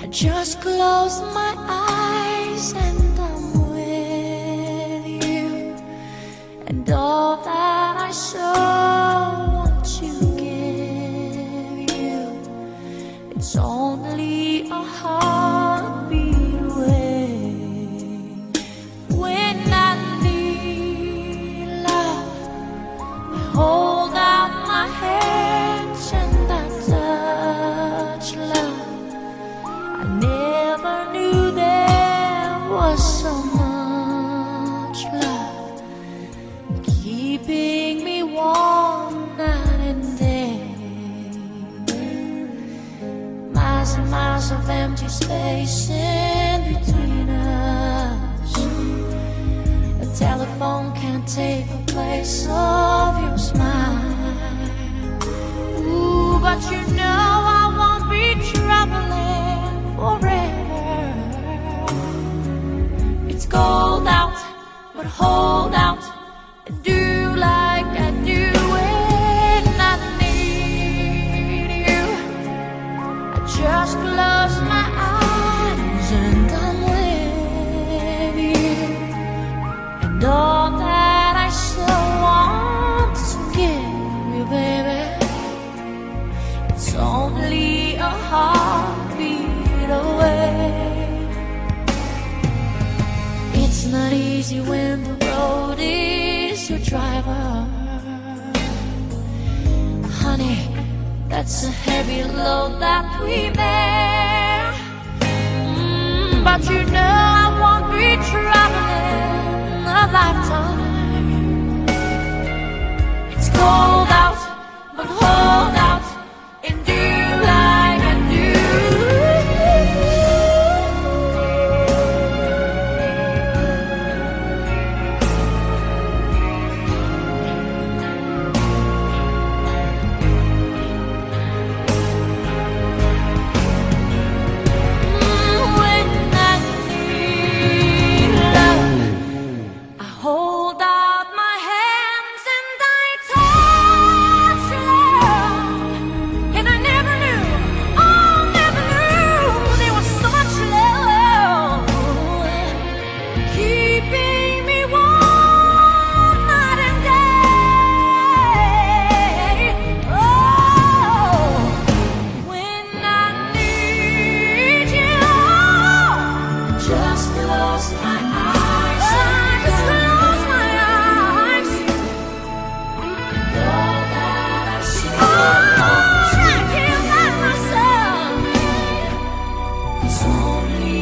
I just close my eyes and I'm with you. And all that I so warm night and day. Miles and miles of empty space in between us. A telephone can't take the place of your smile. Ooh, but you know I won't be traveling forever. It's cold out, but hold out. Easy when the road is your driver. Honey, that's a heavy load that we bear. Mm, but you know 从你